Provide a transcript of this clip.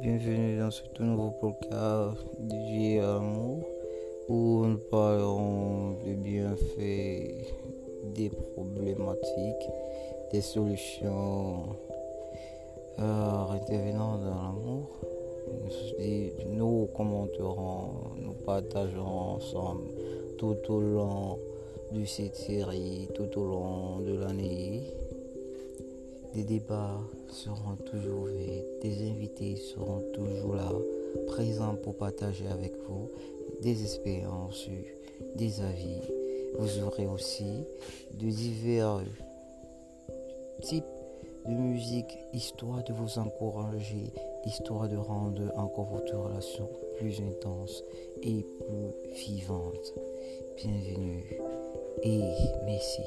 Bienvenue dans ce tout nouveau podcast dédié à l'amour où nous parlerons des bienfaits, des problématiques, des solutions euh, intervenant dans l'amour. Nous commenterons, nous partagerons ensemble tout au long de cette série, tout au long de. Débats seront toujours ouverts, des invités seront toujours là, présents pour partager avec vous des expériences, des avis. Vous aurez aussi de divers types de musique, histoire de vous encourager, histoire de rendre encore votre relation plus intense et plus vivante. Bienvenue et merci.